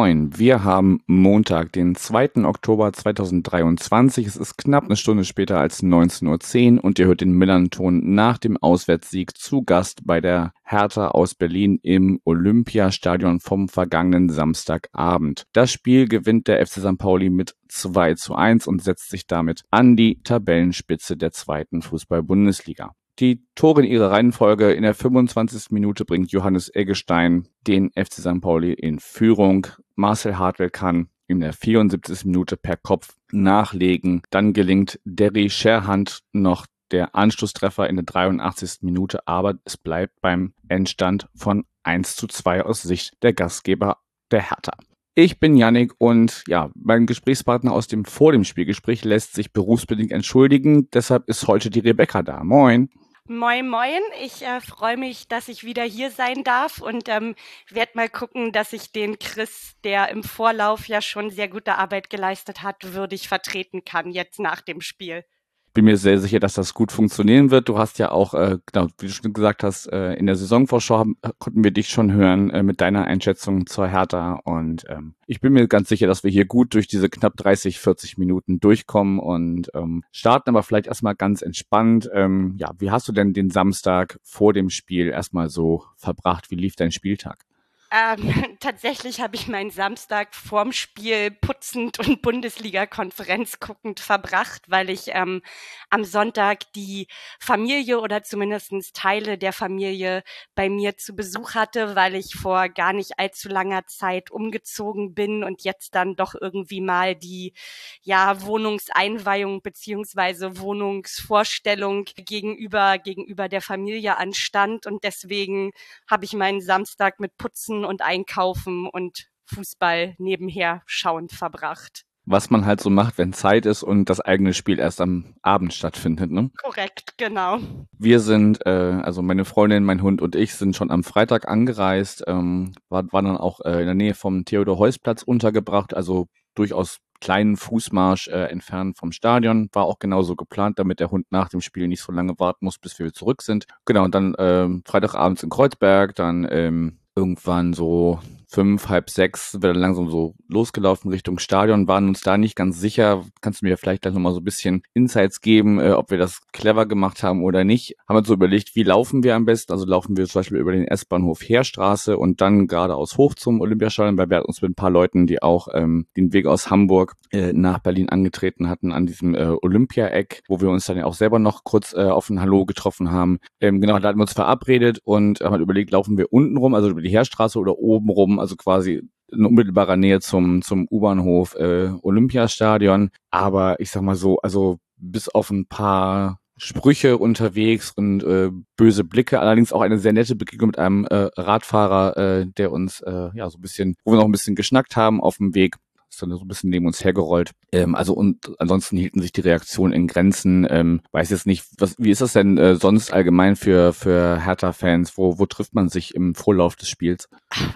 9. Wir haben Montag, den 2. Oktober 2023. Es ist knapp eine Stunde später als 19.10 Uhr und ihr hört den Millanton nach dem Auswärtssieg zu Gast bei der Hertha aus Berlin im Olympiastadion vom vergangenen Samstagabend. Das Spiel gewinnt der FC St. Pauli mit 2 zu 1 und setzt sich damit an die Tabellenspitze der zweiten Fußball-Bundesliga. Die Tore in ihrer Reihenfolge in der 25. Minute bringt Johannes Eggestein den FC St. Pauli in Führung. Marcel Hartwell kann in der 74. Minute per Kopf nachlegen. Dann gelingt Derry Sherhand noch der Anschlusstreffer in der 83. Minute, aber es bleibt beim Endstand von 1 zu 2 aus Sicht der Gastgeber der Hertha. Ich bin Yannick und ja, mein Gesprächspartner aus dem vor dem Spielgespräch lässt sich berufsbedingt entschuldigen. Deshalb ist heute die Rebecca da. Moin. Moin, moin. Ich äh, freue mich, dass ich wieder hier sein darf und ähm, werde mal gucken, dass ich den Chris, der im Vorlauf ja schon sehr gute Arbeit geleistet hat, würdig vertreten kann jetzt nach dem Spiel bin mir sehr sicher, dass das gut funktionieren wird. Du hast ja auch, äh, genau, wie du schon gesagt hast, äh, in der Saisonvorschau haben, konnten wir dich schon hören äh, mit deiner Einschätzung zur Hertha. Und ähm, ich bin mir ganz sicher, dass wir hier gut durch diese knapp 30, 40 Minuten durchkommen und ähm, starten aber vielleicht erstmal ganz entspannt. Ähm, ja, wie hast du denn den Samstag vor dem Spiel erstmal so verbracht? Wie lief dein Spieltag? Ähm, tatsächlich habe ich meinen Samstag vorm Spiel putzend und Bundesliga-Konferenz guckend verbracht, weil ich ähm, am Sonntag die Familie oder zumindestens Teile der Familie bei mir zu Besuch hatte, weil ich vor gar nicht allzu langer Zeit umgezogen bin und jetzt dann doch irgendwie mal die ja, Wohnungseinweihung beziehungsweise Wohnungsvorstellung gegenüber, gegenüber der Familie anstand. Und deswegen habe ich meinen Samstag mit Putzen und Einkaufen und Fußball nebenher schauend verbracht. Was man halt so macht, wenn Zeit ist und das eigene Spiel erst am Abend stattfindet, ne? Korrekt, genau. Wir sind, äh, also meine Freundin, mein Hund und ich sind schon am Freitag angereist, ähm, waren war dann auch äh, in der Nähe vom Theodor-Heuss-Platz untergebracht, also durchaus kleinen Fußmarsch äh, entfernt vom Stadion. War auch genauso geplant, damit der Hund nach dem Spiel nicht so lange warten muss, bis wir zurück sind. Genau, und dann äh, Freitagabends in Kreuzberg, dann ähm, irgendwann so fünf, halb sechs wir dann langsam so losgelaufen Richtung Stadion, waren uns da nicht ganz sicher. Kannst du mir vielleicht gleich nochmal so ein bisschen Insights geben, äh, ob wir das clever gemacht haben oder nicht? Haben uns so überlegt, wie laufen wir am besten? Also laufen wir zum Beispiel über den S-Bahnhof Heerstraße und dann geradeaus hoch zum Olympiastadion, weil wir uns mit ein paar Leuten, die auch ähm, den Weg aus Hamburg äh, nach Berlin angetreten hatten, an diesem äh, Olympia-Eck, wo wir uns dann ja auch selber noch kurz äh, auf ein Hallo getroffen haben. Ähm, genau, da hatten wir uns verabredet und haben halt überlegt, laufen wir unten rum, also über die Heerstraße oder oben rum also quasi in unmittelbarer Nähe zum, zum U-Bahnhof äh, Olympiastadion. Aber ich sag mal so, also bis auf ein paar Sprüche unterwegs und äh, böse Blicke, allerdings auch eine sehr nette Begegnung mit einem äh, Radfahrer, äh, der uns äh, ja so ein bisschen, wo wir noch ein bisschen geschnackt haben auf dem Weg ist dann so ein bisschen neben uns hergerollt. Ähm, also und ansonsten hielten sich die Reaktionen in Grenzen. Ähm, weiß jetzt nicht, was, wie ist das denn äh, sonst allgemein für für Hertha-Fans? Wo wo trifft man sich im Vorlauf des Spiels?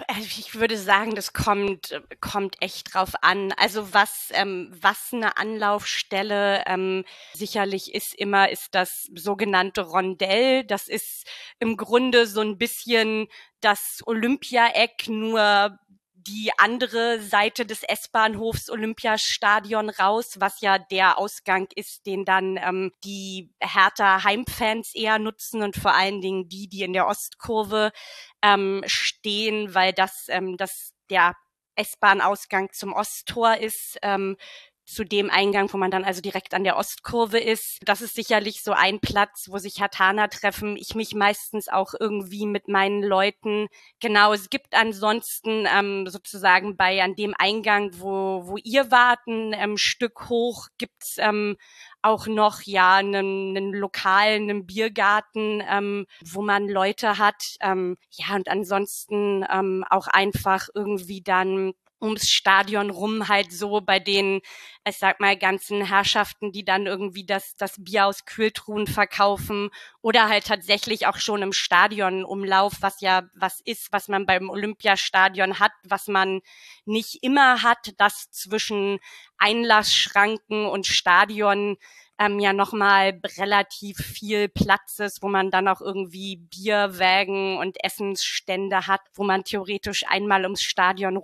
Also ich würde sagen, das kommt kommt echt drauf an. Also was ähm, was eine Anlaufstelle ähm, sicherlich ist immer ist das sogenannte Rondell. Das ist im Grunde so ein bisschen das Olympia-Eck nur die andere Seite des S-Bahnhofs Olympiastadion raus, was ja der Ausgang ist, den dann ähm, die Hertha Heimfans eher nutzen und vor allen Dingen die, die in der Ostkurve ähm, stehen, weil das, ähm, das der S-Bahn-Ausgang zum Osttor ist. Ähm, zu dem Eingang, wo man dann also direkt an der Ostkurve ist. Das ist sicherlich so ein Platz, wo sich Hatana treffen. Ich mich meistens auch irgendwie mit meinen Leuten. Genau, es gibt ansonsten ähm, sozusagen bei an dem Eingang, wo, wo ihr warten, ähm, Stück hoch gibt's ähm, auch noch ja einen, einen lokalen, einen Biergarten, ähm, wo man Leute hat. Ähm, ja, und ansonsten ähm, auch einfach irgendwie dann ums Stadion rum halt so bei den, ich sag mal, ganzen Herrschaften, die dann irgendwie das, das Bier aus Kühltruhen verkaufen oder halt tatsächlich auch schon im Stadionumlauf, was ja was ist, was man beim Olympiastadion hat, was man nicht immer hat, das zwischen Einlassschranken und Stadion ähm, ja nochmal relativ viel Platz ist, wo man dann auch irgendwie Bierwägen und Essensstände hat, wo man theoretisch einmal ums Stadion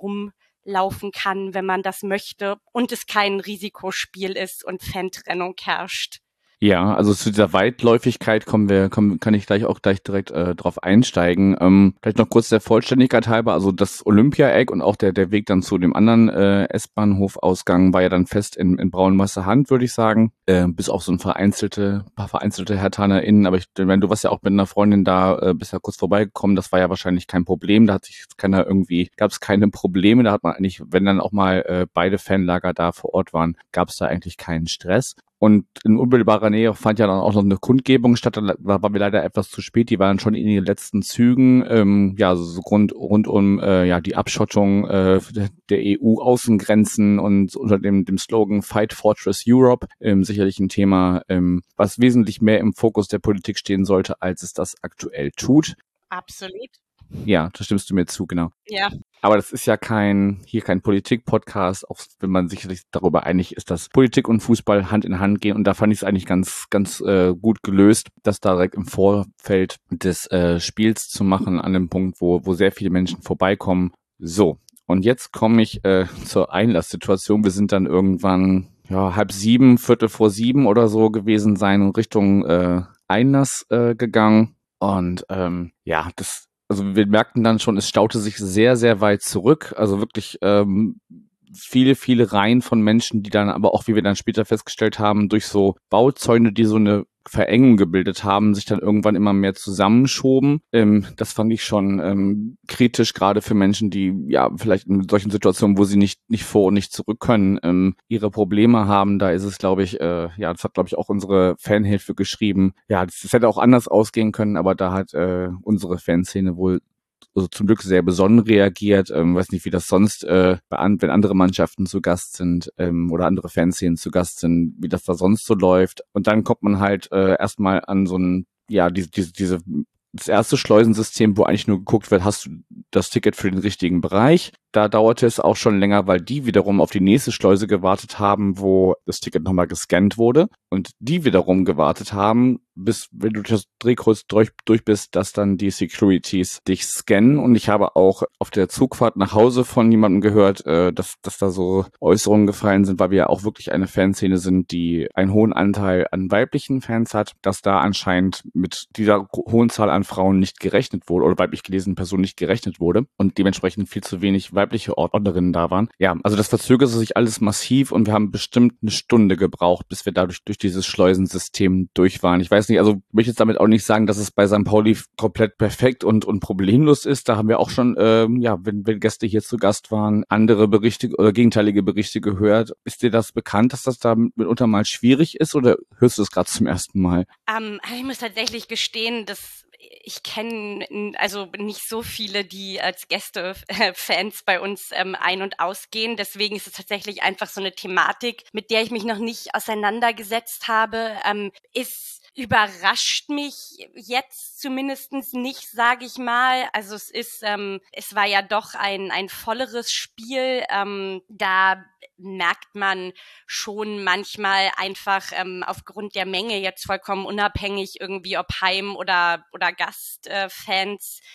rumlaufen kann, wenn man das möchte und es kein Risikospiel ist und Fantrennung herrscht. Ja, also zu dieser Weitläufigkeit kommen wir, kommen, kann ich gleich auch gleich direkt äh, drauf einsteigen. Ähm, vielleicht noch kurz der Vollständigkeit halber, also das Olympia-Eck und auch der, der Weg dann zu dem anderen äh, S-Bahnhof-Ausgang war ja dann fest in, in Braunwasser Hand, würde ich sagen. Äh, bis auf so ein vereinzelte, paar vereinzelte HertanerInnen, aber ich, wenn du warst ja auch mit einer Freundin da, äh, bist ja kurz vorbeigekommen, das war ja wahrscheinlich kein Problem, da hat sich keiner irgendwie, gab es keine Probleme, da hat man eigentlich, wenn dann auch mal äh, beide Fanlager da vor Ort waren, gab es da eigentlich keinen Stress. Und in unmittelbarer Nähe fand ja dann auch noch eine Kundgebung statt. Da waren wir leider etwas zu spät. Die waren schon in den letzten Zügen. Ähm, ja, so rund, rund um äh, ja die Abschottung äh, der EU-Außengrenzen und unter dem, dem Slogan Fight Fortress Europe ähm, sicherlich ein Thema, ähm, was wesentlich mehr im Fokus der Politik stehen sollte, als es das aktuell tut. Absolut. Ja, da stimmst du mir zu, genau. Ja. Aber das ist ja kein, hier kein Politik-Podcast, auch wenn man sicherlich darüber einig ist, dass Politik und Fußball Hand in Hand gehen. Und da fand ich es eigentlich ganz, ganz äh, gut gelöst, das direkt im Vorfeld des äh, Spiels zu machen, an dem Punkt, wo, wo sehr viele Menschen vorbeikommen. So. Und jetzt komme ich äh, zur Einlasssituation. Wir sind dann irgendwann ja, halb sieben, Viertel vor sieben oder so gewesen sein und Richtung äh, Einlass äh, gegangen. Und ähm, ja, das also wir merkten dann schon, es staute sich sehr, sehr weit zurück. Also wirklich ähm, viele, viele Reihen von Menschen, die dann aber auch, wie wir dann später festgestellt haben, durch so Bauzäune, die so eine Verengung gebildet haben, sich dann irgendwann immer mehr zusammenschoben. Ähm, das fand ich schon ähm, kritisch, gerade für Menschen, die ja vielleicht in solchen Situationen, wo sie nicht nicht vor und nicht zurück können, ähm, ihre Probleme haben. Da ist es, glaube ich, äh, ja, das hat glaube ich auch unsere Fanhilfe geschrieben. Ja, das, das hätte auch anders ausgehen können, aber da hat äh, unsere Fanszene wohl also zum Glück sehr besonnen reagiert. Ähm, weiß nicht, wie das sonst, äh, wenn andere Mannschaften zu Gast sind ähm, oder andere Fanszenen zu Gast sind, wie das da sonst so läuft. Und dann kommt man halt äh, erstmal an so ein, ja, diese, diese, diese das erste Schleusensystem, wo eigentlich nur geguckt wird, hast du das Ticket für den richtigen Bereich. Da dauerte es auch schon länger, weil die wiederum auf die nächste Schleuse gewartet haben, wo das Ticket nochmal gescannt wurde. Und die wiederum gewartet haben, bis, wenn du das Drehkreuz durch, durch bist, dass dann die Securities dich scannen. Und ich habe auch auf der Zugfahrt nach Hause von jemandem gehört, äh, dass, dass da so Äußerungen gefallen sind, weil wir ja auch wirklich eine Fanszene sind, die einen hohen Anteil an weiblichen Fans hat, dass da anscheinend mit dieser hohen Zahl an Frauen nicht gerechnet wurde oder weiblich gelesenen Personen nicht gerechnet wurde und dementsprechend viel zu wenig weibliche Ordnerinnen da waren. Ja, also das verzögerte sich alles massiv und wir haben bestimmt eine Stunde gebraucht, bis wir dadurch durch dieses Schleusensystem durch waren. Ich weiß nicht, also ich möchte jetzt damit auch nicht sagen, dass es bei St. Pauli komplett perfekt und, und problemlos ist. Da haben wir auch schon, ähm, ja, wenn, wenn Gäste hier zu Gast waren, andere Berichte oder gegenteilige Berichte gehört. Ist dir das bekannt, dass das da mitunter mal schwierig ist oder hörst du das gerade zum ersten Mal? Ähm, ich muss tatsächlich gestehen, dass ich kenne also nicht so viele, die als Gäste-Fans bei uns ähm, ein- und ausgehen. Deswegen ist es tatsächlich einfach so eine Thematik, mit der ich mich noch nicht auseinandergesetzt habe. Ähm, ist überrascht mich jetzt zumindestens nicht, sage ich mal. Also es ist, ähm, es war ja doch ein, ein volleres Spiel. Ähm, da merkt man schon manchmal einfach ähm, aufgrund der Menge jetzt vollkommen unabhängig irgendwie ob Heim oder oder Gastfans. Äh,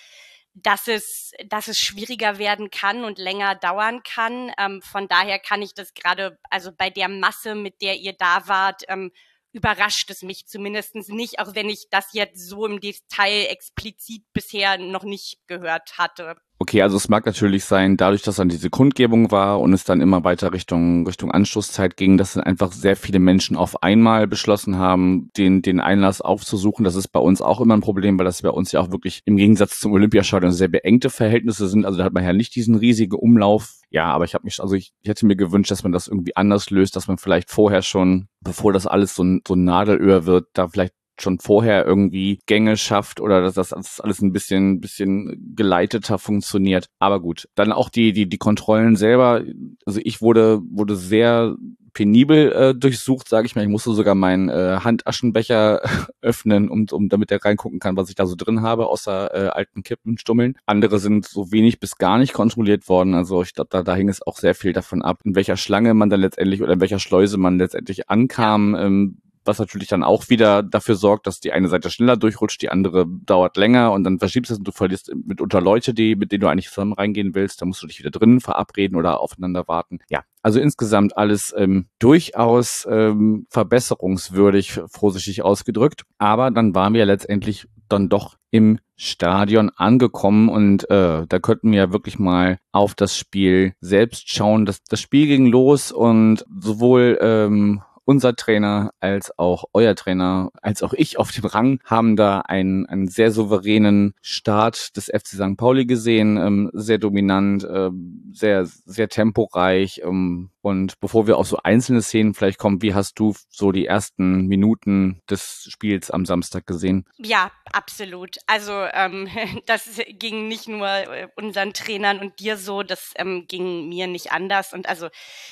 dass es, dass es schwieriger werden kann und länger dauern kann. Ähm, von daher kann ich das gerade, also bei der Masse, mit der ihr da wart, ähm, überrascht es mich zumindest nicht, auch wenn ich das jetzt so im Detail explizit bisher noch nicht gehört hatte. Okay, also es mag natürlich sein, dadurch, dass dann diese Kundgebung war und es dann immer weiter Richtung, Richtung Anstoßzeit ging, dass dann einfach sehr viele Menschen auf einmal beschlossen haben, den, den Einlass aufzusuchen. Das ist bei uns auch immer ein Problem, weil das bei uns ja auch wirklich im Gegensatz zum Olympiastadion sehr beengte Verhältnisse sind. Also da hat man ja nicht diesen riesigen Umlauf. Ja, aber ich habe mich, also ich, ich hätte mir gewünscht, dass man das irgendwie anders löst, dass man vielleicht vorher schon, bevor das alles so ein, so ein Nadelöhr wird, da vielleicht schon vorher irgendwie Gänge schafft oder dass das alles ein bisschen, bisschen geleiteter funktioniert. Aber gut, dann auch die, die, die Kontrollen selber. Also ich wurde, wurde sehr penibel äh, durchsucht, sage ich mal. Ich musste sogar meinen äh, Handaschenbecher öffnen, um, um damit er reingucken kann, was ich da so drin habe, außer äh, alten Kippenstummeln. Andere sind so wenig bis gar nicht kontrolliert worden. Also ich glaube, da, da hing es auch sehr viel davon ab, in welcher Schlange man dann letztendlich oder in welcher Schleuse man letztendlich ankam. Ähm, was natürlich dann auch wieder dafür sorgt, dass die eine Seite schneller durchrutscht, die andere dauert länger und dann verschiebst du es und du verlierst mitunter Leute, die, mit denen du eigentlich zusammen reingehen willst. Da musst du dich wieder drinnen verabreden oder aufeinander warten. Ja, also insgesamt alles ähm, durchaus ähm, verbesserungswürdig, vorsichtig ausgedrückt. Aber dann waren wir letztendlich dann doch im Stadion angekommen und äh, da könnten wir ja wirklich mal auf das Spiel selbst schauen. Das, das Spiel ging los und sowohl ähm, unser Trainer als auch euer Trainer, als auch ich auf dem Rang haben da einen, einen sehr souveränen Start des FC St. Pauli gesehen, ähm, sehr dominant, ähm, sehr, sehr temporeich. Ähm, und bevor wir auf so einzelne Szenen vielleicht kommen, wie hast du so die ersten Minuten des Spiels am Samstag gesehen? Ja, absolut. Also ähm, das ging nicht nur äh, unseren Trainern und dir so, das ähm, ging mir nicht anders. Und also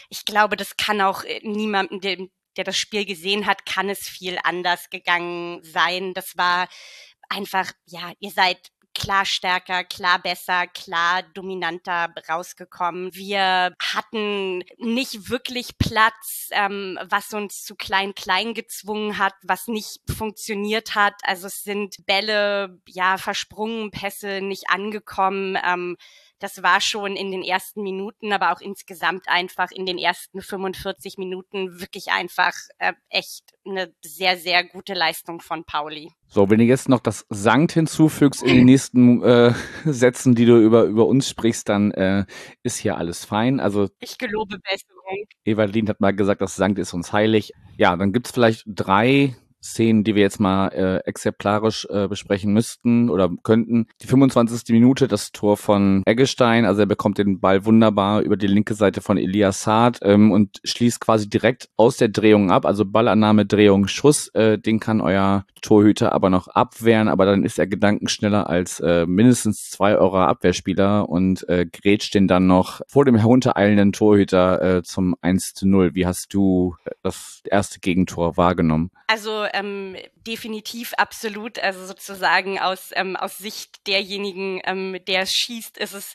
ich glaube, das kann auch äh, niemandem, dem der das Spiel gesehen hat, kann es viel anders gegangen sein. Das war einfach, ja, ihr seid klar stärker, klar besser, klar dominanter rausgekommen. Wir hatten nicht wirklich Platz, ähm, was uns zu klein-klein gezwungen hat, was nicht funktioniert hat. Also es sind Bälle, ja, versprungen, Pässe nicht angekommen. Ähm, das war schon in den ersten Minuten, aber auch insgesamt einfach in den ersten 45 Minuten wirklich einfach äh, echt eine sehr, sehr gute Leistung von Pauli. So, wenn du jetzt noch das Sankt hinzufügst in den nächsten äh, Sätzen, die du über, über uns sprichst, dann äh, ist hier alles fein. Also ich gelobe Besserung. Evalin hat mal gesagt, das Sankt ist uns heilig. Ja, dann gibt's vielleicht drei Szenen, die wir jetzt mal äh, exemplarisch äh, besprechen müssten oder könnten. Die 25. Minute, das Tor von Eggestein, also er bekommt den Ball wunderbar über die linke Seite von Elias Saad ähm, und schließt quasi direkt aus der Drehung ab, also Ballannahme, Drehung, Schuss, äh, den kann euer Torhüter aber noch abwehren, aber dann ist er gedankenschneller als äh, mindestens zwei eurer Abwehrspieler und äh, grätscht den dann noch vor dem heruntereilenden Torhüter äh, zum 1 zu 0. Wie hast du äh, das erste Gegentor wahrgenommen? Also ähm, definitiv absolut. Also sozusagen aus, ähm, aus Sicht derjenigen, ähm, der schießt, ist es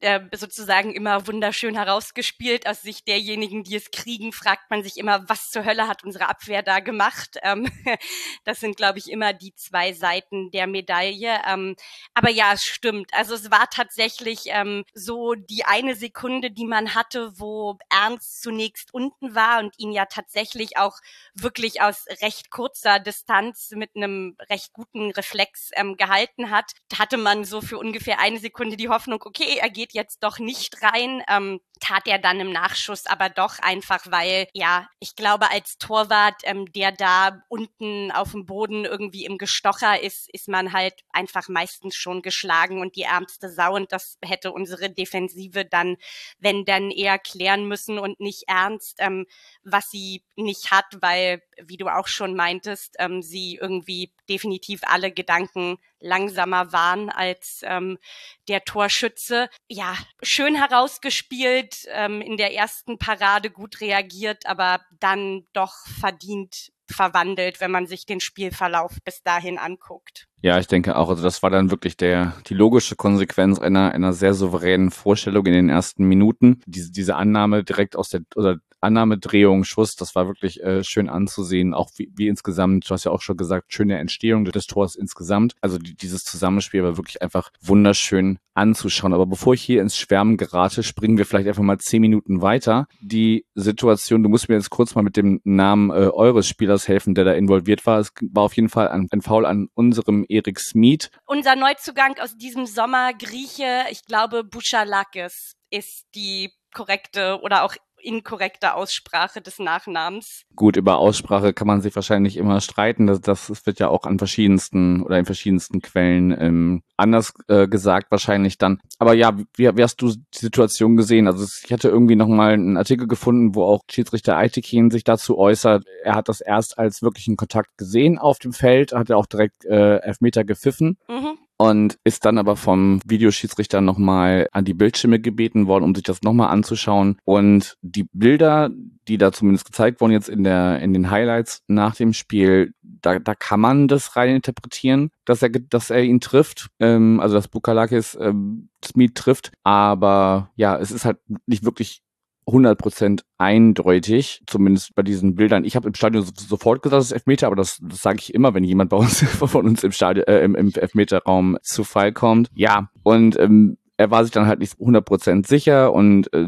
äh, sozusagen immer wunderschön herausgespielt. Aus Sicht derjenigen, die es kriegen, fragt man sich immer, was zur Hölle hat unsere Abwehr da gemacht? Ähm, das sind, glaube ich, immer die zwei Seiten der Medaille. Ähm, aber ja, es stimmt. Also es war tatsächlich ähm, so die eine Sekunde, die man hatte, wo Ernst zunächst unten war und ihn ja tatsächlich auch wirklich aus recht kurzer Distanz mit einem recht guten Reflex ähm, gehalten hat. Hatte man so für ungefähr eine Sekunde die Hoffnung, okay, er geht geht jetzt doch nicht rein. Ähm, tat er dann im Nachschuss aber doch einfach, weil, ja, ich glaube, als Torwart, ähm, der da unten auf dem Boden irgendwie im Gestocher ist, ist man halt einfach meistens schon geschlagen und die ärmste Sau und das hätte unsere Defensive dann, wenn dann eher klären müssen und nicht ernst, ähm, was sie nicht hat, weil, wie du auch schon meintest, ähm, sie irgendwie definitiv alle Gedanken langsamer waren als ähm, der Torschütze. Ja, schön herausgespielt, ähm, in der ersten Parade gut reagiert, aber dann doch verdient verwandelt, wenn man sich den Spielverlauf bis dahin anguckt. Ja, ich denke auch. Also das war dann wirklich der die logische Konsequenz einer einer sehr souveränen Vorstellung in den ersten Minuten. Diese diese Annahme direkt aus der oder Annahme, Drehung, Schuss, das war wirklich äh, schön anzusehen. Auch wie, wie insgesamt, du hast ja auch schon gesagt, schöne Entstehung des Tors insgesamt. Also die, dieses Zusammenspiel war wirklich einfach wunderschön anzuschauen. Aber bevor ich hier ins Schwärmen gerate, springen wir vielleicht einfach mal zehn Minuten weiter. Die Situation, du musst mir jetzt kurz mal mit dem Namen äh, eures Spielers helfen, der da involviert war. Es war auf jeden Fall ein, ein Foul an unserem Erik Smith. Unser Neuzugang aus diesem Sommer, Grieche, ich glaube Buchalakis ist die korrekte oder auch inkorrekte Aussprache des Nachnamens. Gut, über Aussprache kann man sich wahrscheinlich immer streiten. Das, das wird ja auch an verschiedensten oder in verschiedensten Quellen ähm, anders äh, gesagt wahrscheinlich dann. Aber ja, wie, wie hast du die Situation gesehen? Also ich hatte irgendwie nochmal einen Artikel gefunden, wo auch Schiedsrichter Aitekin sich dazu äußert. Er hat das erst als wirklichen Kontakt gesehen auf dem Feld, hat er auch direkt äh, Elfmeter gepfiffen. Mhm und ist dann aber vom Videoschiedsrichter nochmal an die Bildschirme gebeten worden, um sich das nochmal anzuschauen. Und die Bilder, die da zumindest gezeigt wurden jetzt in der in den Highlights nach dem Spiel, da, da kann man das rein interpretieren, dass er dass er ihn trifft, ähm, also dass Bukalakis ähm, Smith trifft. Aber ja, es ist halt nicht wirklich 100% eindeutig, zumindest bei diesen Bildern. Ich habe im Stadion sofort gesagt, es ist Elfmeter, aber das, das sage ich immer, wenn jemand bei uns von uns im Stadion äh, im, im Elfmeterraum zu Fall kommt. Ja, und ähm, er war sich dann halt nicht 100% sicher und äh,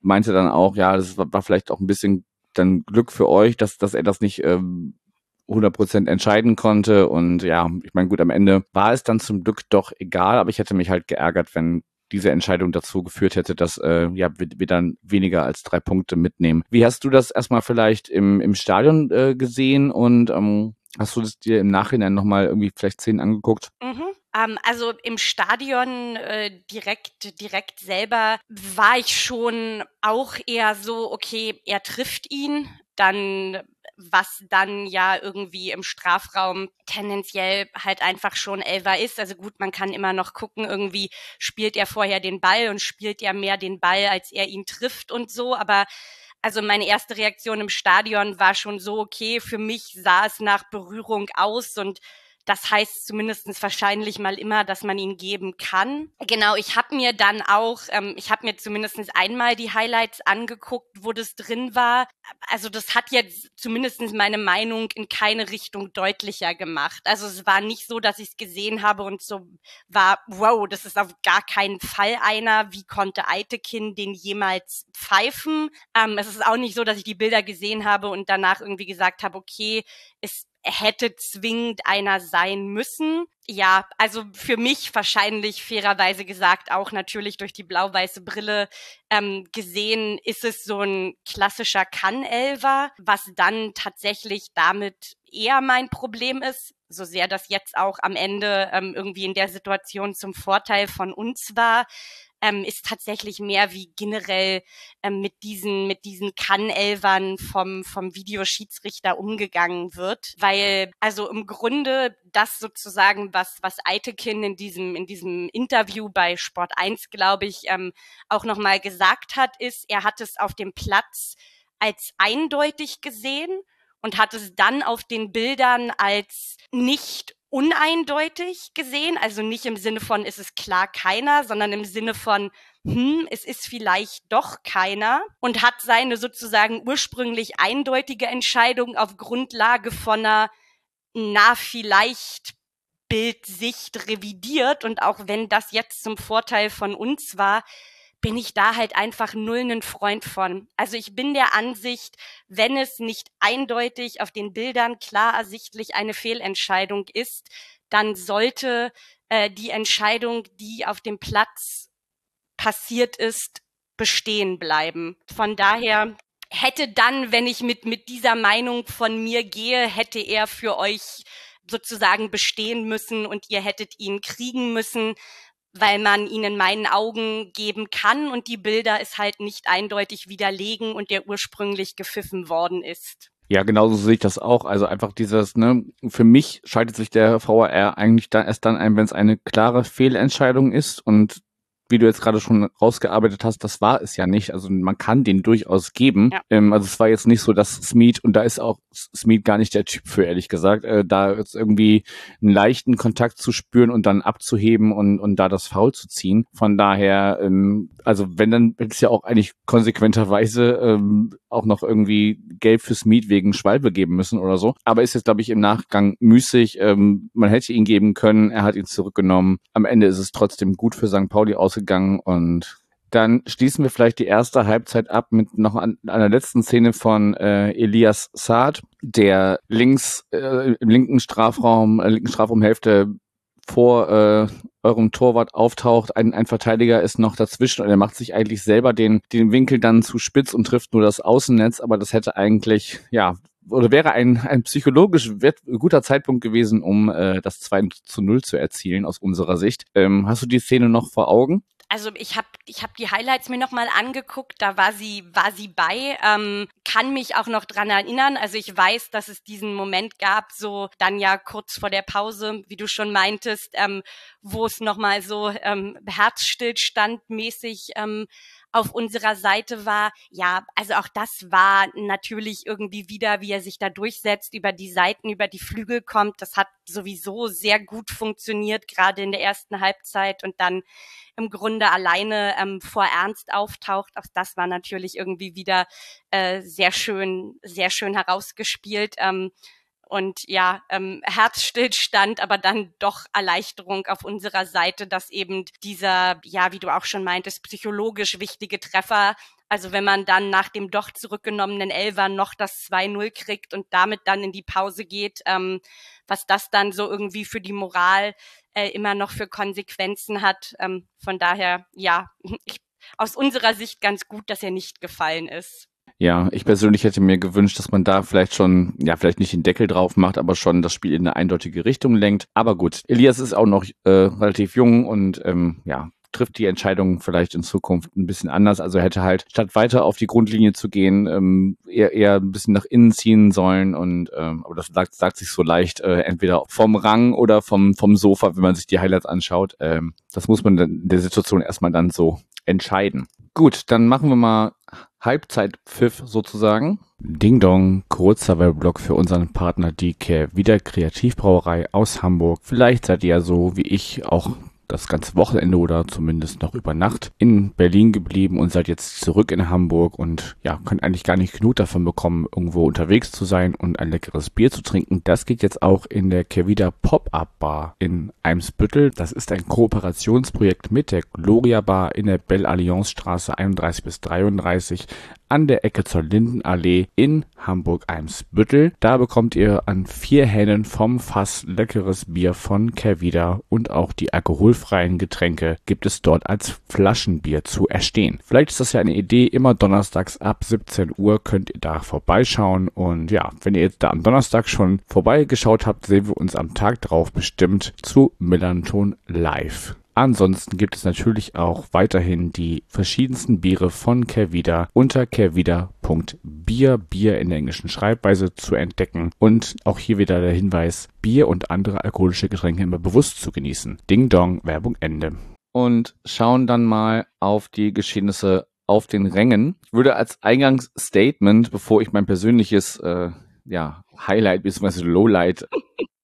meinte dann auch, ja, das war, war vielleicht auch ein bisschen dann Glück für euch, dass, dass er das nicht ähm, 100% entscheiden konnte. Und ja, ich meine, gut, am Ende war es dann zum Glück doch egal, aber ich hätte mich halt geärgert, wenn diese Entscheidung dazu geführt hätte, dass äh, ja, wir, wir dann weniger als drei Punkte mitnehmen. Wie hast du das erstmal vielleicht im, im Stadion äh, gesehen und ähm, hast du das dir im Nachhinein nochmal irgendwie vielleicht Szenen angeguckt? Mhm. Ähm, also im Stadion äh, direkt, direkt selber war ich schon auch eher so, okay, er trifft ihn, dann was dann ja irgendwie im Strafraum tendenziell halt einfach schon Elfer ist. Also gut, man kann immer noch gucken, irgendwie spielt er vorher den Ball und spielt er mehr den Ball, als er ihn trifft und so, aber also meine erste Reaktion im Stadion war schon so, okay, für mich sah es nach Berührung aus und das heißt zumindest wahrscheinlich mal immer, dass man ihn geben kann. Genau, ich habe mir dann auch, ähm, ich habe mir zumindest einmal die Highlights angeguckt, wo das drin war. Also das hat jetzt zumindest meine Meinung in keine Richtung deutlicher gemacht. Also es war nicht so, dass ich es gesehen habe und so war, wow, das ist auf gar keinen Fall einer. Wie konnte Eitekin den jemals pfeifen? Ähm, es ist auch nicht so, dass ich die Bilder gesehen habe und danach irgendwie gesagt habe, okay, es hätte zwingend einer sein müssen. Ja, also für mich wahrscheinlich fairerweise gesagt auch natürlich durch die blau-weiße Brille ähm, gesehen ist es so ein klassischer Kann-Elver, was dann tatsächlich damit eher mein Problem ist, so sehr das jetzt auch am Ende ähm, irgendwie in der Situation zum Vorteil von uns war ähm, ist tatsächlich mehr wie generell ähm, mit diesen mit diesen Kann-Elvern vom vom Videoschiedsrichter umgegangen wird, weil also im Grunde das sozusagen was was Eitekin in diesem in diesem Interview bei Sport 1 glaube ich ähm, auch noch mal gesagt hat, ist er hat es auf dem Platz als eindeutig gesehen und hat es dann auf den Bildern als nicht uneindeutig gesehen, also nicht im Sinne von, ist es klar keiner, sondern im Sinne von, hm, es ist vielleicht doch keiner und hat seine sozusagen ursprünglich eindeutige Entscheidung auf Grundlage von einer, na, vielleicht Bildsicht revidiert. Und auch wenn das jetzt zum Vorteil von uns war, bin ich da halt einfach null ein Freund von. Also ich bin der Ansicht, wenn es nicht eindeutig auf den Bildern klar ersichtlich eine Fehlentscheidung ist, dann sollte äh, die Entscheidung, die auf dem Platz passiert ist, bestehen bleiben. Von daher hätte dann, wenn ich mit, mit dieser Meinung von mir gehe, hätte er für euch sozusagen bestehen müssen und ihr hättet ihn kriegen müssen weil man ihn in meinen Augen geben kann und die Bilder es halt nicht eindeutig widerlegen und der ursprünglich gepfiffen worden ist. Ja, genauso sehe ich das auch. Also einfach dieses, ne, für mich schaltet sich der VAR eigentlich dann erst dann ein, wenn es eine klare Fehlentscheidung ist und wie du jetzt gerade schon rausgearbeitet hast, das war es ja nicht. Also man kann den durchaus geben. Ja. Ähm, also es war jetzt nicht so, dass Smeed, und da ist auch Smeed gar nicht der Typ für, ehrlich gesagt, äh, da jetzt irgendwie einen leichten Kontakt zu spüren und dann abzuheben und, und da das Foul zu ziehen. Von daher, ähm, also wenn dann es ja auch eigentlich konsequenterweise ähm, auch noch irgendwie Geld für Smeed wegen Schwalbe geben müssen oder so. Aber ist jetzt, glaube ich, im Nachgang müßig. Ähm, man hätte ihn geben können, er hat ihn zurückgenommen. Am Ende ist es trotzdem gut für St. Pauli ausgegangen ausgegangen und dann schließen wir vielleicht die erste Halbzeit ab mit noch an, einer letzten Szene von äh, Elias Saad, der links äh, im linken Strafraum, äh, linken Strafraumhälfte vor äh, eurem Torwart auftaucht, ein, ein Verteidiger ist noch dazwischen und er macht sich eigentlich selber den, den Winkel dann zu spitz und trifft nur das Außennetz, aber das hätte eigentlich, ja, oder wäre ein, ein psychologisch guter Zeitpunkt gewesen, um äh, das 2 zu 0 zu erzielen aus unserer Sicht. Ähm, hast du die Szene noch vor Augen? also ich habe ich hab die Highlights mir nochmal angeguckt, da war sie, war sie bei, ähm, kann mich auch noch dran erinnern. Also ich weiß, dass es diesen Moment gab, so dann ja kurz vor der Pause, wie du schon meintest, ähm, wo es nochmal so ähm, Herzstillstandmäßig ähm, auf unserer Seite war. Ja, also auch das war natürlich irgendwie wieder, wie er sich da durchsetzt, über die Seiten, über die Flügel kommt. Das hat sowieso sehr gut funktioniert, gerade in der ersten Halbzeit und dann im Grunde alleine ähm, vor Ernst auftaucht. Auch das war natürlich irgendwie wieder äh, sehr schön, sehr schön herausgespielt. Ähm, und ja, ähm, Herzstillstand, aber dann doch Erleichterung auf unserer Seite, dass eben dieser, ja, wie du auch schon meintest, psychologisch wichtige Treffer, also wenn man dann nach dem doch zurückgenommenen Elfer noch das 2-0 kriegt und damit dann in die Pause geht, ähm, was das dann so irgendwie für die Moral äh, immer noch für Konsequenzen hat. Ähm, von daher, ja, ich, aus unserer Sicht ganz gut, dass er nicht gefallen ist. Ja, ich persönlich hätte mir gewünscht, dass man da vielleicht schon, ja, vielleicht nicht den Deckel drauf macht, aber schon das Spiel in eine eindeutige Richtung lenkt. Aber gut, Elias ist auch noch äh, relativ jung und ähm, ja, trifft die Entscheidung vielleicht in Zukunft ein bisschen anders. Also er hätte halt, statt weiter auf die Grundlinie zu gehen, ähm, eher, eher ein bisschen nach innen ziehen sollen. Und ähm, aber das sagt, sagt sich so leicht, äh, entweder vom Rang oder vom, vom Sofa, wenn man sich die Highlights anschaut. Ähm, das muss man in der Situation erstmal dann so entscheiden. Gut, dann machen wir mal Halbzeitpfiff sozusagen. Ding Dong, kurzer Werbeblock für unseren Partner DK, wieder Kreativbrauerei aus Hamburg. Vielleicht seid ihr ja so wie ich auch das ganze Wochenende oder zumindest noch über Nacht in Berlin geblieben und seid jetzt zurück in Hamburg und ja, könnt eigentlich gar nicht genug davon bekommen, irgendwo unterwegs zu sein und ein leckeres Bier zu trinken. Das geht jetzt auch in der Kevida Pop-Up Bar in Eimsbüttel. Das ist ein Kooperationsprojekt mit der Gloria Bar in der Belle Alliance Straße 31 bis 33 an der Ecke zur Lindenallee in Hamburg-Eimsbüttel. Da bekommt ihr an vier Hähnen vom Fass leckeres Bier von Kervida und auch die alkoholfreien Getränke gibt es dort als Flaschenbier zu erstehen. Vielleicht ist das ja eine Idee, immer donnerstags ab 17 Uhr könnt ihr da vorbeischauen und ja, wenn ihr jetzt da am Donnerstag schon vorbeigeschaut habt, sehen wir uns am Tag drauf bestimmt zu Millanton live. Ansonsten gibt es natürlich auch weiterhin die verschiedensten Biere von Kervida unter kervida.bier, Bier in der englischen Schreibweise zu entdecken. Und auch hier wieder der Hinweis, Bier und andere alkoholische Getränke immer bewusst zu genießen. Ding Dong, Werbung Ende. Und schauen dann mal auf die Geschehnisse auf den Rängen. Ich würde als Eingangsstatement, bevor ich mein persönliches äh, ja, Highlight bzw. Lowlight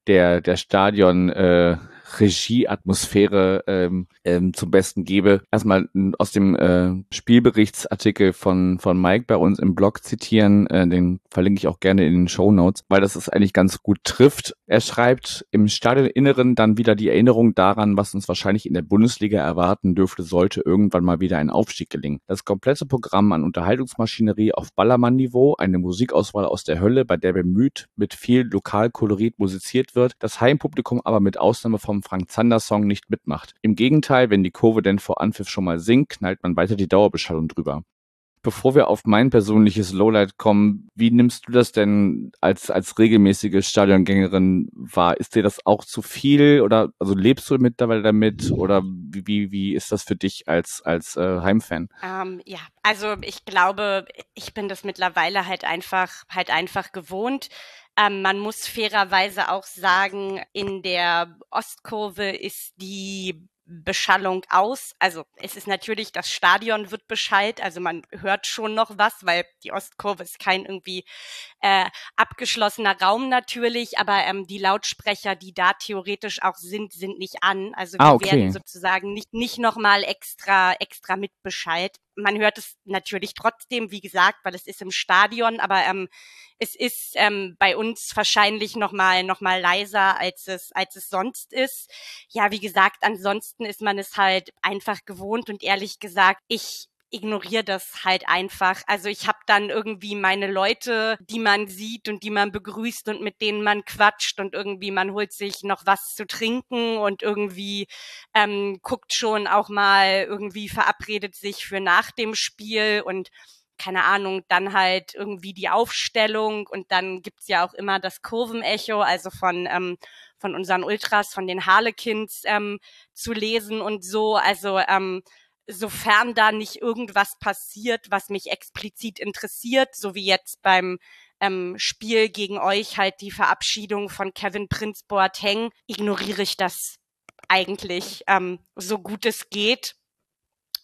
der, der Stadion äh, Regieatmosphäre ähm, ähm, zum Besten gebe. Erstmal aus dem äh, Spielberichtsartikel von, von Mike bei uns im Blog zitieren, äh, den verlinke ich auch gerne in den Show Notes, weil das es eigentlich ganz gut trifft. Er schreibt im Stadioninneren dann wieder die Erinnerung daran, was uns wahrscheinlich in der Bundesliga erwarten dürfte, sollte irgendwann mal wieder ein Aufstieg gelingen. Das komplette Programm an Unterhaltungsmaschinerie auf Ballermann-Niveau, eine Musikauswahl aus der Hölle, bei der bemüht mit viel Lokalkolorit musiziert wird, das Heimpublikum aber mit Ausnahme vom Frank-Zander-Song nicht mitmacht. Im Gegenteil, wenn die Kurve denn vor Anpfiff schon mal sinkt, knallt man weiter die Dauerbeschallung drüber. Bevor wir auf mein persönliches Lowlight kommen, wie nimmst du das denn als, als regelmäßige Stadiongängerin wahr? Ist dir das auch zu viel oder also lebst du mittlerweile damit oder wie, wie ist das für dich als, als äh, Heimfan? Ähm, ja, also ich glaube, ich bin das mittlerweile halt einfach, halt einfach gewohnt. Ähm, man muss fairerweise auch sagen, in der Ostkurve ist die Beschallung aus. Also es ist natürlich, das Stadion wird beschallt, also man hört schon noch was, weil die Ostkurve ist kein irgendwie äh, abgeschlossener Raum natürlich, aber ähm, die Lautsprecher, die da theoretisch auch sind, sind nicht an. Also ah, okay. werden sozusagen nicht, nicht nochmal extra, extra mitbeschallt. Man hört es natürlich trotzdem, wie gesagt, weil es ist im Stadion, aber ähm, es ist ähm, bei uns wahrscheinlich nochmal noch mal leiser, als es, als es sonst ist. Ja, wie gesagt, ansonsten ist man es halt einfach gewohnt und ehrlich gesagt, ich ignoriere das halt einfach. Also ich habe dann irgendwie meine Leute, die man sieht und die man begrüßt und mit denen man quatscht und irgendwie man holt sich noch was zu trinken und irgendwie ähm, guckt schon auch mal irgendwie verabredet sich für nach dem Spiel und keine Ahnung, dann halt irgendwie die Aufstellung und dann gibt's ja auch immer das Kurvenecho, also von, ähm, von unseren Ultras, von den Harlequins ähm, zu lesen und so. Also ähm, sofern da nicht irgendwas passiert, was mich explizit interessiert, so wie jetzt beim ähm, Spiel gegen euch halt die Verabschiedung von Kevin Prince Boateng, ignoriere ich das eigentlich ähm, so gut es geht.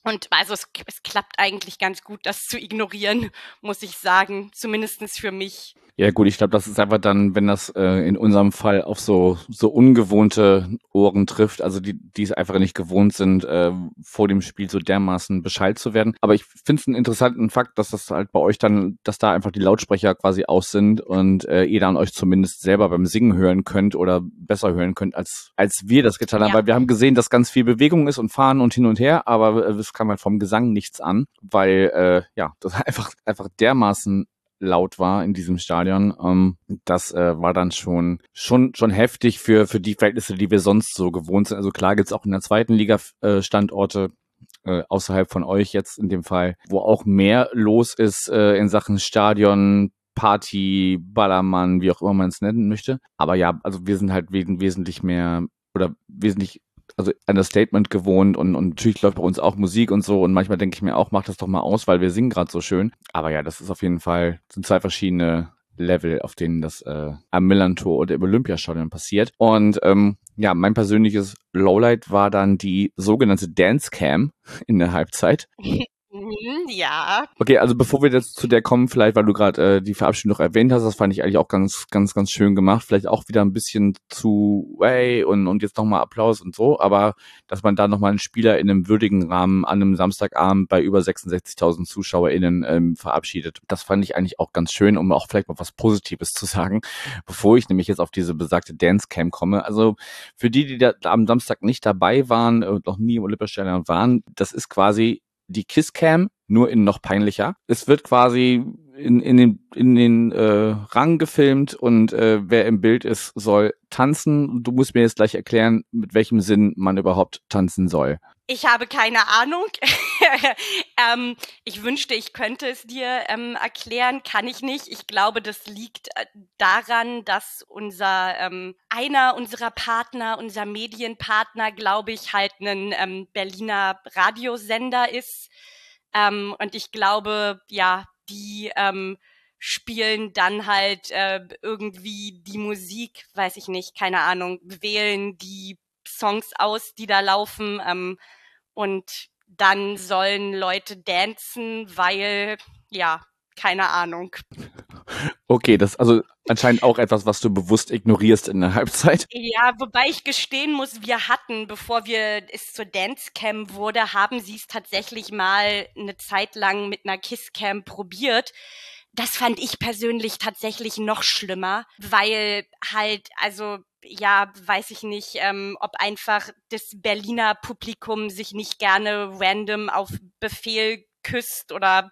Und also es, es klappt eigentlich ganz gut, das zu ignorieren, muss ich sagen, zumindestens für mich. Ja gut, ich glaube, das ist einfach dann, wenn das äh, in unserem Fall auf so so ungewohnte Ohren trifft, also die die es einfach nicht gewohnt sind, äh, vor dem Spiel so dermaßen Bescheid zu werden. Aber ich finde es einen interessanten Fakt, dass das halt bei euch dann, dass da einfach die Lautsprecher quasi aus sind und äh, ihr dann euch zumindest selber beim Singen hören könnt oder besser hören könnt, als als wir das getan haben. Ja. Weil wir haben gesehen, dass ganz viel Bewegung ist und fahren und hin und her, aber äh, es kam halt vom Gesang nichts an, weil äh, ja, das einfach einfach dermaßen laut war in diesem Stadion. Ähm, das äh, war dann schon schon schon heftig für für die Verhältnisse, die wir sonst so gewohnt sind. Also klar gibt's auch in der zweiten Liga äh, Standorte äh, außerhalb von euch jetzt in dem Fall, wo auch mehr los ist äh, in Sachen Stadion, Party, Ballermann, wie auch immer man es nennen möchte. Aber ja, also wir sind halt wesentlich mehr oder wesentlich also an das Statement gewohnt und, und natürlich läuft bei uns auch Musik und so und manchmal denke ich mir auch, mach das doch mal aus, weil wir singen gerade so schön. Aber ja, das ist auf jeden Fall, sind zwei verschiedene Level, auf denen das äh, am Millantor oder im Olympiastadion passiert. Und ähm, ja, mein persönliches Lowlight war dann die sogenannte Dance Cam in der Halbzeit. Mhm, ja. Okay, also bevor wir jetzt zu der kommen, vielleicht, weil du gerade äh, die Verabschiedung noch erwähnt hast, das fand ich eigentlich auch ganz, ganz, ganz schön gemacht. Vielleicht auch wieder ein bisschen zu, hey, und, und jetzt nochmal Applaus und so, aber dass man da nochmal einen Spieler in einem würdigen Rahmen an einem Samstagabend bei über 66.000 ZuschauerInnen ähm, verabschiedet, das fand ich eigentlich auch ganz schön, um auch vielleicht mal was Positives zu sagen, bevor ich nämlich jetzt auf diese besagte Dancecam komme. Also für die, die da am Samstag nicht dabei waren, äh, noch nie im Olympiastadion waren, das ist quasi die Kisscam, nur in noch peinlicher. Es wird quasi in, in den, in den äh, Rang gefilmt und äh, wer im Bild ist, soll tanzen. Du musst mir jetzt gleich erklären, mit welchem Sinn man überhaupt tanzen soll. Ich habe keine Ahnung. ähm, ich wünschte, ich könnte es dir ähm, erklären, kann ich nicht. Ich glaube, das liegt äh, daran, dass unser ähm, einer unserer Partner, unser Medienpartner, glaube ich, halt ein ähm, Berliner Radiosender ist. Ähm, und ich glaube, ja, die ähm, spielen dann halt äh, irgendwie die Musik, weiß ich nicht, keine Ahnung, wählen die Songs aus, die da laufen. Ähm, und dann sollen Leute dancen, weil, ja, keine Ahnung. Okay, das ist also anscheinend auch etwas, was du bewusst ignorierst in der Halbzeit. Ja, wobei ich gestehen muss, wir hatten, bevor wir es zur Dancecam wurde, haben sie es tatsächlich mal eine Zeit lang mit einer Kisscam probiert. Das fand ich persönlich tatsächlich noch schlimmer, weil halt, also ja, weiß ich nicht, ähm, ob einfach das Berliner Publikum sich nicht gerne random auf Befehl küsst oder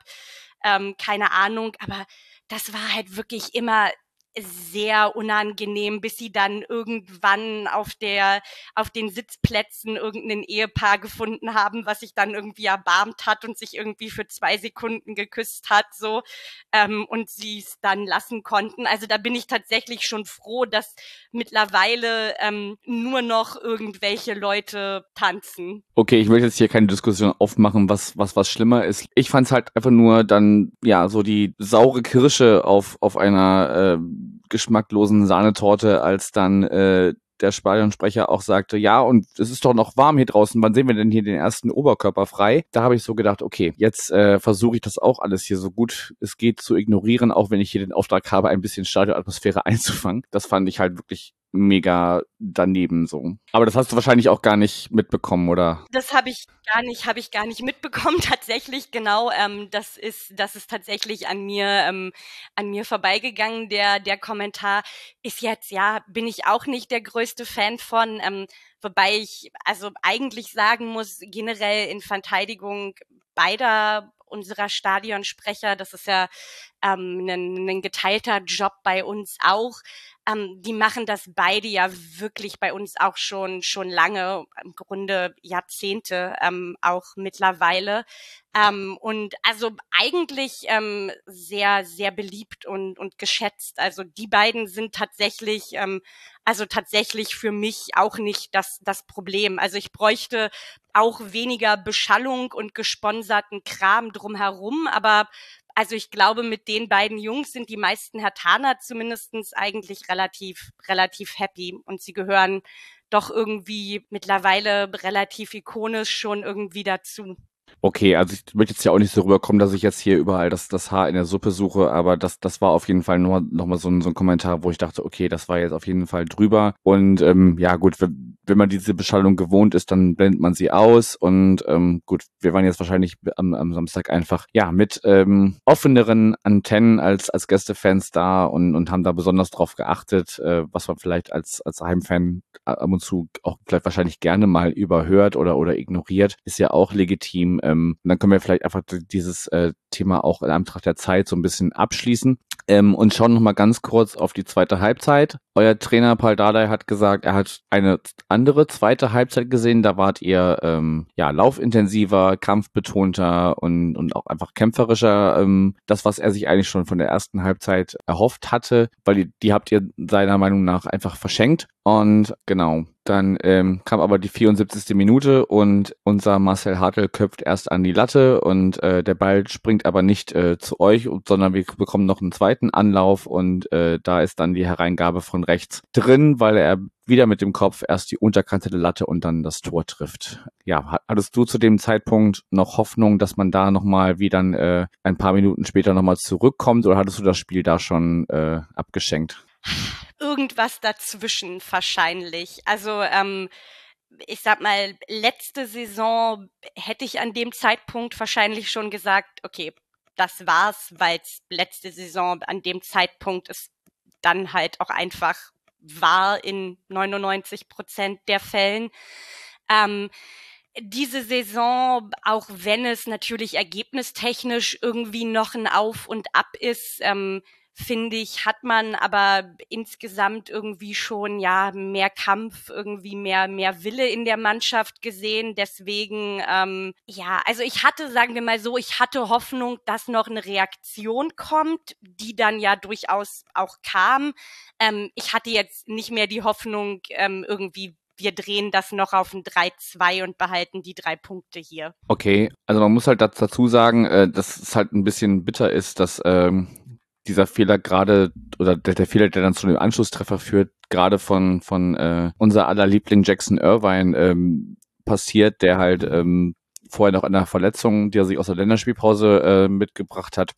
ähm, keine Ahnung, aber das war halt wirklich immer sehr unangenehm, bis sie dann irgendwann auf der, auf den Sitzplätzen irgendein Ehepaar gefunden haben, was sich dann irgendwie erbarmt hat und sich irgendwie für zwei Sekunden geküsst hat, so, ähm, und sie es dann lassen konnten. Also da bin ich tatsächlich schon froh, dass mittlerweile ähm, nur noch irgendwelche Leute tanzen. Okay, ich möchte jetzt hier keine Diskussion aufmachen, was, was, was schlimmer ist. Ich fand es halt einfach nur dann, ja, so die saure Kirsche auf, auf einer, äh, geschmacklosen Sahnetorte, als dann äh, der Stadionsprecher auch sagte, ja, und es ist doch noch warm hier draußen, wann sehen wir denn hier den ersten Oberkörper frei? Da habe ich so gedacht, okay, jetzt äh, versuche ich das auch alles hier so gut es geht zu ignorieren, auch wenn ich hier den Auftrag habe, ein bisschen Stadionatmosphäre einzufangen. Das fand ich halt wirklich mega daneben so. Aber das hast du wahrscheinlich auch gar nicht mitbekommen, oder? Das habe ich gar nicht, habe ich gar nicht mitbekommen. Tatsächlich genau. Ähm, das ist, das ist tatsächlich an mir, ähm, an mir vorbeigegangen. Der, der Kommentar ist jetzt ja, bin ich auch nicht der größte Fan von. Ähm, wobei ich also eigentlich sagen muss, generell in Verteidigung beider unserer Stadionsprecher, das ist ja ähm, ein, ein geteilter Job bei uns auch, ähm, die machen das beide ja wirklich bei uns auch schon schon lange, im Grunde Jahrzehnte ähm, auch mittlerweile. Ähm, und also eigentlich ähm, sehr, sehr beliebt und, und geschätzt. Also die beiden sind tatsächlich, ähm, also tatsächlich für mich auch nicht das, das Problem. Also ich bräuchte auch weniger Beschallung und gesponserten Kram drumherum, aber also ich glaube, mit den beiden Jungs sind die meisten Hertaner zumindestens eigentlich relativ, relativ happy und sie gehören doch irgendwie mittlerweile relativ ikonisch schon irgendwie dazu. Okay, also ich möchte jetzt ja auch nicht so rüberkommen, dass ich jetzt hier überall das, das Haar in der Suppe suche, aber das, das war auf jeden Fall nochmal so ein, so ein Kommentar, wo ich dachte, okay, das war jetzt auf jeden Fall drüber. Und ähm, ja gut, wenn, man diese Beschallung gewohnt ist, dann blendet man sie aus. Und ähm, gut, wir waren jetzt wahrscheinlich am, am Samstag einfach ja mit ähm, offeneren Antennen als, als Gästefans da und, und haben da besonders drauf geachtet, äh, was man vielleicht als, als Heimfan ab und zu auch vielleicht wahrscheinlich gerne mal überhört oder, oder ignoriert. Ist ja auch legitim. Äh, ähm, dann können wir vielleicht einfach dieses äh, Thema auch in Anbetracht der Zeit so ein bisschen abschließen ähm, und schauen nochmal ganz kurz auf die zweite Halbzeit. Euer Trainer Paul Dardai hat gesagt, er hat eine andere zweite Halbzeit gesehen. Da wart ihr ähm, ja laufintensiver, kampfbetonter und, und auch einfach kämpferischer. Ähm, das, was er sich eigentlich schon von der ersten Halbzeit erhofft hatte, weil die, die habt ihr seiner Meinung nach einfach verschenkt. Und genau, dann ähm, kam aber die 74. Minute und unser Marcel Hartl köpft erst an die Latte und äh, der Ball springt aber nicht äh, zu euch, sondern wir bekommen noch einen zweiten Anlauf und äh, da ist dann die Hereingabe von rechts drin, weil er wieder mit dem Kopf erst die Unterkante der Latte und dann das Tor trifft. Ja, hattest du zu dem Zeitpunkt noch Hoffnung, dass man da nochmal wie dann äh, ein paar Minuten später nochmal zurückkommt oder hattest du das Spiel da schon äh, abgeschenkt? Irgendwas dazwischen wahrscheinlich. Also ähm, ich sag mal, letzte Saison hätte ich an dem Zeitpunkt wahrscheinlich schon gesagt, okay, das war's, weil letzte Saison an dem Zeitpunkt es dann halt auch einfach war in 99 Prozent der Fällen. Ähm, diese Saison, auch wenn es natürlich ergebnistechnisch irgendwie noch ein Auf und Ab ist, ähm, finde ich, hat man aber insgesamt irgendwie schon ja mehr Kampf, irgendwie mehr mehr Wille in der Mannschaft gesehen. Deswegen ähm, ja, also ich hatte, sagen wir mal so, ich hatte Hoffnung, dass noch eine Reaktion kommt, die dann ja durchaus auch kam. Ähm, ich hatte jetzt nicht mehr die Hoffnung, ähm, irgendwie wir drehen das noch auf ein 3-2 und behalten die drei Punkte hier. Okay, also man muss halt dazu sagen, äh, dass es halt ein bisschen bitter ist, dass ähm, dieser Fehler gerade oder der, der, Fehler, der dann zu dem Anschlusstreffer führt, gerade von von äh, unser aller Liebling Jackson Irvine ähm, passiert, der halt ähm, vorher noch einer Verletzung, die er sich aus der Länderspielpause äh, mitgebracht hat,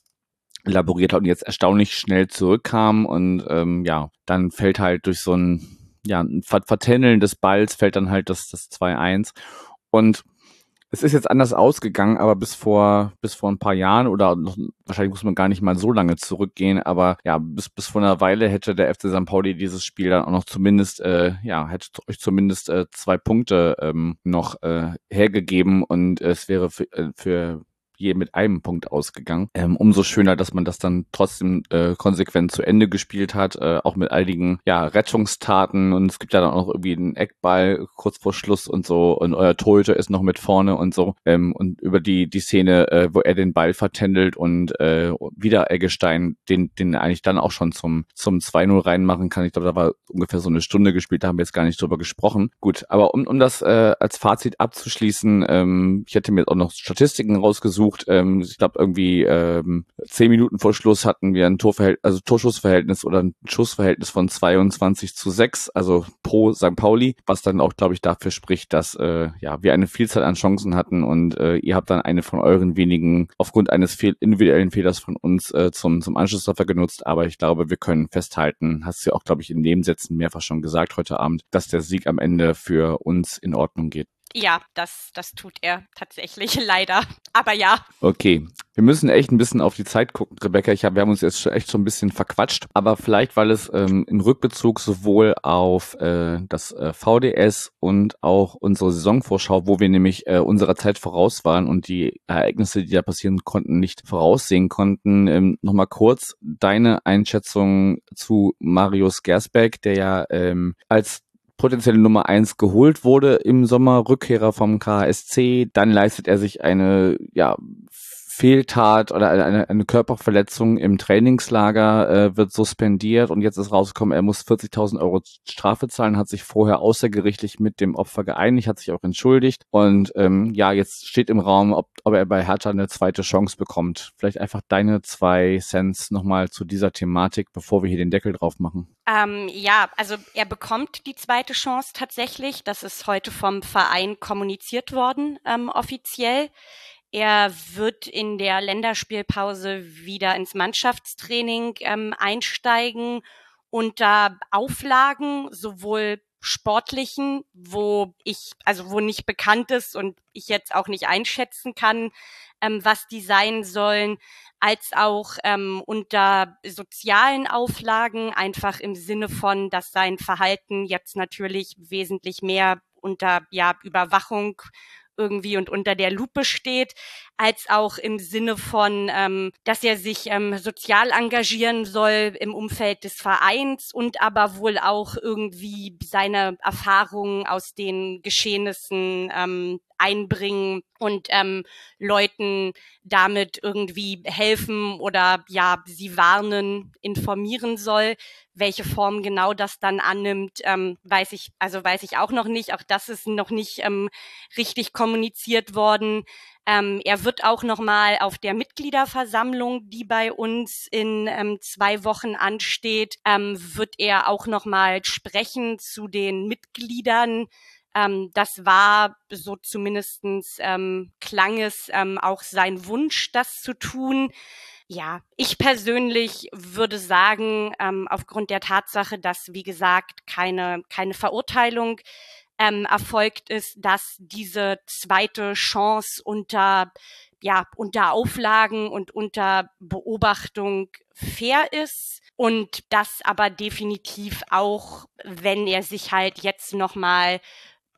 laboriert hat und jetzt erstaunlich schnell zurückkam und ähm, ja, dann fällt halt durch so ein ja, ein Vertändeln des Balls fällt dann halt das, das 2-1 und es ist jetzt anders ausgegangen, aber bis vor, bis vor ein paar Jahren oder noch, wahrscheinlich muss man gar nicht mal so lange zurückgehen, aber ja, bis, bis vor einer Weile hätte der FC St. Pauli dieses Spiel dann auch noch zumindest, äh, ja, hätte euch zumindest äh, zwei Punkte ähm, noch äh, hergegeben und es wäre für, äh, für je mit einem Punkt ausgegangen. Ähm, umso schöner, dass man das dann trotzdem äh, konsequent zu Ende gespielt hat, äh, auch mit einigen ja, Rettungstaten und es gibt ja dann auch noch irgendwie einen Eckball kurz vor Schluss und so und euer Torhüter ist noch mit vorne und so ähm, und über die die Szene, äh, wo er den Ball vertändelt und äh, wieder Eggestein den den eigentlich dann auch schon zum zum 2-0 reinmachen kann. Ich glaube, da war ungefähr so eine Stunde gespielt, da haben wir jetzt gar nicht drüber gesprochen. Gut, aber um um das äh, als Fazit abzuschließen, ähm, ich hätte mir auch noch Statistiken rausgesucht gesucht. Ähm, ich glaube, irgendwie ähm, zehn Minuten vor Schluss hatten wir ein Torverhältnis, also Torschussverhältnis oder ein Schussverhältnis von 22 zu 6, also pro St. Pauli, was dann auch, glaube ich, dafür spricht, dass äh, ja wir eine Vielzahl an Chancen hatten und äh, ihr habt dann eine von euren wenigen aufgrund eines fehl individuellen Fehlers von uns äh, zum, zum Anschlusstreffer genutzt. Aber ich glaube, wir können festhalten, hast du ja auch, glaube ich, in Nebensätzen mehrfach schon gesagt heute Abend, dass der Sieg am Ende für uns in Ordnung geht. Ja, das, das tut er tatsächlich leider. Aber ja. Okay. Wir müssen echt ein bisschen auf die Zeit gucken, Rebecca. Ich hab, wir haben uns jetzt echt schon ein bisschen verquatscht. Aber vielleicht, weil es ähm, in Rückbezug sowohl auf äh, das äh, VDS und auch unsere Saisonvorschau, wo wir nämlich äh, unserer Zeit voraus waren und die Ereignisse, die da passieren konnten, nicht voraussehen konnten. Ähm, Nochmal kurz deine Einschätzung zu Marius Gersbeck, der ja ähm, als potenzielle Nummer eins geholt wurde im Sommer, Rückkehrer vom KSC. Dann leistet er sich eine ja, Fehltat oder eine, eine Körperverletzung im Trainingslager äh, wird suspendiert und jetzt ist rausgekommen, er muss 40.000 Euro Strafe zahlen, hat sich vorher außergerichtlich mit dem Opfer geeinigt, hat sich auch entschuldigt und ähm, ja, jetzt steht im Raum, ob, ob er bei Hertha eine zweite Chance bekommt. Vielleicht einfach deine zwei Cents nochmal zu dieser Thematik, bevor wir hier den Deckel drauf machen. Ähm, ja, also er bekommt die zweite Chance tatsächlich. Das ist heute vom Verein kommuniziert worden, ähm, offiziell. Er wird in der Länderspielpause wieder ins Mannschaftstraining ähm, einsteigen unter Auflagen, sowohl sportlichen, wo ich, also wo nicht bekannt ist und ich jetzt auch nicht einschätzen kann, ähm, was die sein sollen, als auch ähm, unter sozialen Auflagen, einfach im Sinne von, dass sein Verhalten jetzt natürlich wesentlich mehr unter ja, Überwachung irgendwie und unter der Lupe steht, als auch im Sinne von, ähm, dass er sich ähm, sozial engagieren soll im Umfeld des Vereins und aber wohl auch irgendwie seine Erfahrungen aus den Geschehnissen ähm, einbringen und ähm, Leuten damit irgendwie helfen oder ja sie warnen, informieren soll. Welche Form genau das dann annimmt, ähm, weiß ich also weiß ich auch noch nicht. Auch das ist noch nicht ähm, richtig kommuniziert worden. Ähm, er wird auch nochmal auf der Mitgliederversammlung, die bei uns in ähm, zwei Wochen ansteht, ähm, wird er auch nochmal sprechen zu den Mitgliedern ähm, das war so zumindestens ähm, klang es ähm, auch sein Wunsch, das zu tun. Ja, ich persönlich würde sagen, ähm, aufgrund der Tatsache, dass, wie gesagt, keine, keine Verurteilung ähm, erfolgt ist, dass diese zweite Chance unter, ja, unter Auflagen und unter Beobachtung fair ist und das aber definitiv auch, wenn er sich halt jetzt nochmal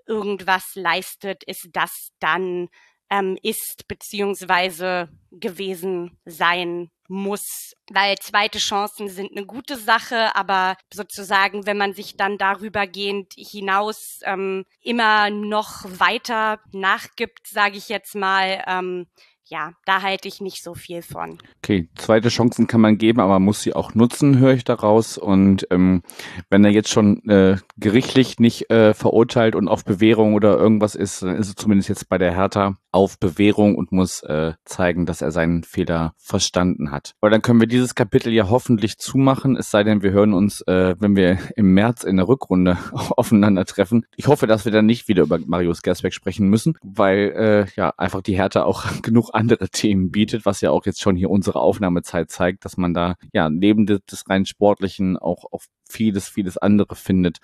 irgendwas leistet, ist das dann ähm, ist beziehungsweise gewesen sein muss, weil zweite Chancen sind eine gute Sache, aber sozusagen, wenn man sich dann darübergehend hinaus ähm, immer noch weiter nachgibt, sage ich jetzt mal, ähm, ja, da halte ich nicht so viel von. Okay, zweite Chancen kann man geben, aber man muss sie auch nutzen, höre ich daraus. Und ähm, wenn er jetzt schon äh, gerichtlich nicht äh, verurteilt und auf Bewährung oder irgendwas ist, dann ist es zumindest jetzt bei der Hertha auf Bewährung und muss äh, zeigen, dass er seinen Fehler verstanden hat. Aber dann können wir dieses Kapitel ja hoffentlich zumachen, es sei denn, wir hören uns, äh, wenn wir im März in der Rückrunde aufeinandertreffen. Ich hoffe, dass wir dann nicht wieder über Marius Gersbeck sprechen müssen, weil äh, ja einfach die Hertha auch genug andere Themen bietet, was ja auch jetzt schon hier unsere Aufnahmezeit zeigt, dass man da ja neben des, rein sportlichen auch auf vieles, vieles andere findet,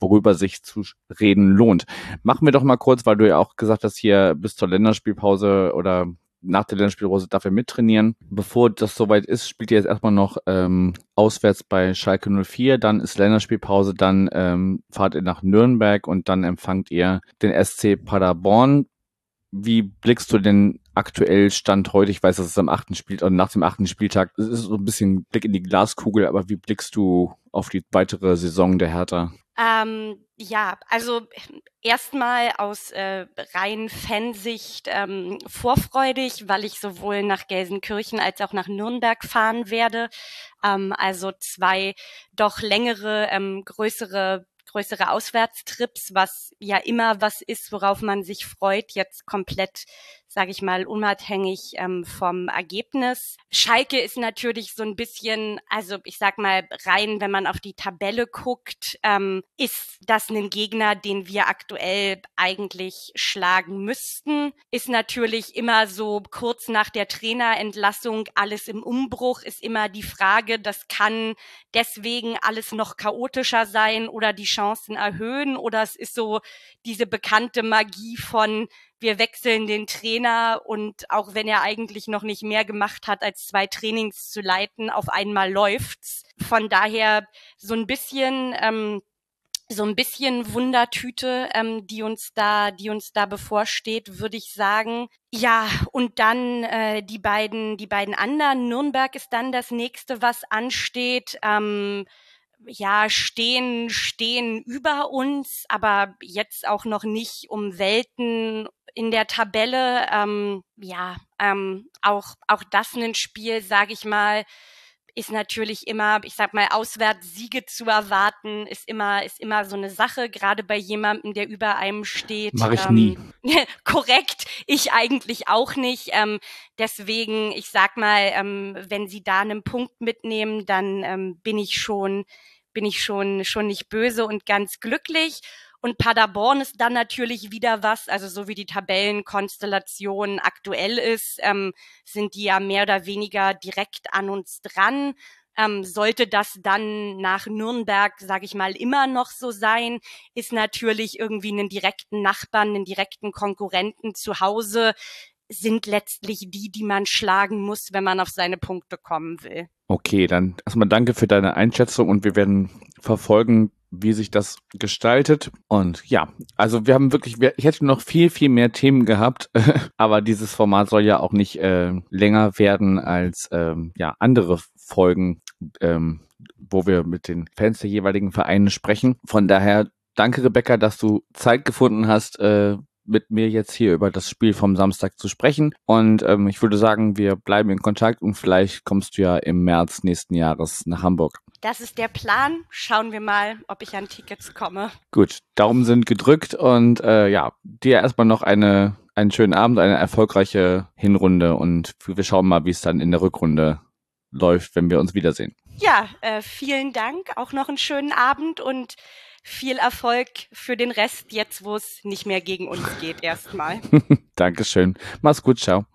worüber sich zu reden lohnt. Machen wir doch mal kurz, weil du ja auch gesagt hast, hier bis zur Länderspielpause oder nach der Länderspielpause darf er mittrainieren. Bevor das soweit ist, spielt ihr jetzt erstmal noch ähm, auswärts bei Schalke 04, dann ist Länderspielpause, dann ähm, fahrt ihr nach Nürnberg und dann empfangt ihr den SC Paderborn. Wie blickst du denn aktuell Stand heute? Ich weiß, dass es am achten Spiel und nach dem achten Spieltag, das ist so ein bisschen Blick in die Glaskugel, aber wie blickst du auf die weitere Saison der Hertha? Ähm, ja, also erstmal aus äh, rein Fansicht ähm, vorfreudig, weil ich sowohl nach Gelsenkirchen als auch nach Nürnberg fahren werde. Ähm, also zwei doch längere, ähm, größere größere Auswärtstrips, was ja immer was ist, worauf man sich freut, jetzt komplett sage ich mal, unabhängig ähm, vom Ergebnis. Schalke ist natürlich so ein bisschen, also ich sag mal rein, wenn man auf die Tabelle guckt, ähm, ist das ein Gegner, den wir aktuell eigentlich schlagen müssten. Ist natürlich immer so kurz nach der Trainerentlassung alles im Umbruch, ist immer die Frage, das kann deswegen alles noch chaotischer sein oder die Chancen erhöhen oder es ist so diese bekannte Magie von wir wechseln den Trainer und auch wenn er eigentlich noch nicht mehr gemacht hat, als zwei Trainings zu leiten, auf einmal läuft's. Von daher so ein bisschen ähm, so ein bisschen Wundertüte, ähm, die uns da, die uns da bevorsteht, würde ich sagen. Ja, und dann äh, die beiden, die beiden anderen. Nürnberg ist dann das nächste, was ansteht. Ähm, ja, stehen, stehen über uns, aber jetzt auch noch nicht um Welten in der Tabelle. Ähm, ja, ähm, auch, auch das ein Spiel, sage ich mal, ist natürlich immer, ich sag mal, auswärts Siege zu erwarten, ist immer, ist immer so eine Sache, gerade bei jemandem, der über einem steht. Mach ich ähm, nie. korrekt, ich eigentlich auch nicht. Ähm, deswegen, ich sag mal, ähm, wenn Sie da einen Punkt mitnehmen, dann ähm, bin ich schon, bin ich schon, schon nicht böse und ganz glücklich. Und Paderborn ist dann natürlich wieder was, also so wie die Tabellenkonstellation aktuell ist, ähm, sind die ja mehr oder weniger direkt an uns dran. Ähm, sollte das dann nach Nürnberg, sage ich mal, immer noch so sein, ist natürlich irgendwie einen direkten Nachbarn, einen direkten Konkurrenten zu Hause, sind letztlich die, die man schlagen muss, wenn man auf seine Punkte kommen will. Okay, dann erstmal danke für deine Einschätzung und wir werden verfolgen, wie sich das gestaltet. Und ja, also wir haben wirklich, ich hätte noch viel, viel mehr Themen gehabt, aber dieses Format soll ja auch nicht äh, länger werden als ähm, ja andere Folgen, ähm, wo wir mit den Fans der jeweiligen Vereine sprechen. Von daher danke, Rebecca, dass du Zeit gefunden hast, äh, mit mir jetzt hier über das Spiel vom Samstag zu sprechen. Und ähm, ich würde sagen, wir bleiben in Kontakt und vielleicht kommst du ja im März nächsten Jahres nach Hamburg. Das ist der Plan. Schauen wir mal, ob ich an Tickets komme. Gut, Daumen sind gedrückt und äh, ja, dir erstmal noch eine, einen schönen Abend, eine erfolgreiche Hinrunde und wir schauen mal, wie es dann in der Rückrunde läuft, wenn wir uns wiedersehen. Ja, äh, vielen Dank. Auch noch einen schönen Abend und viel Erfolg für den Rest, jetzt wo es nicht mehr gegen uns geht, erstmal. Dankeschön. Mach's gut, ciao.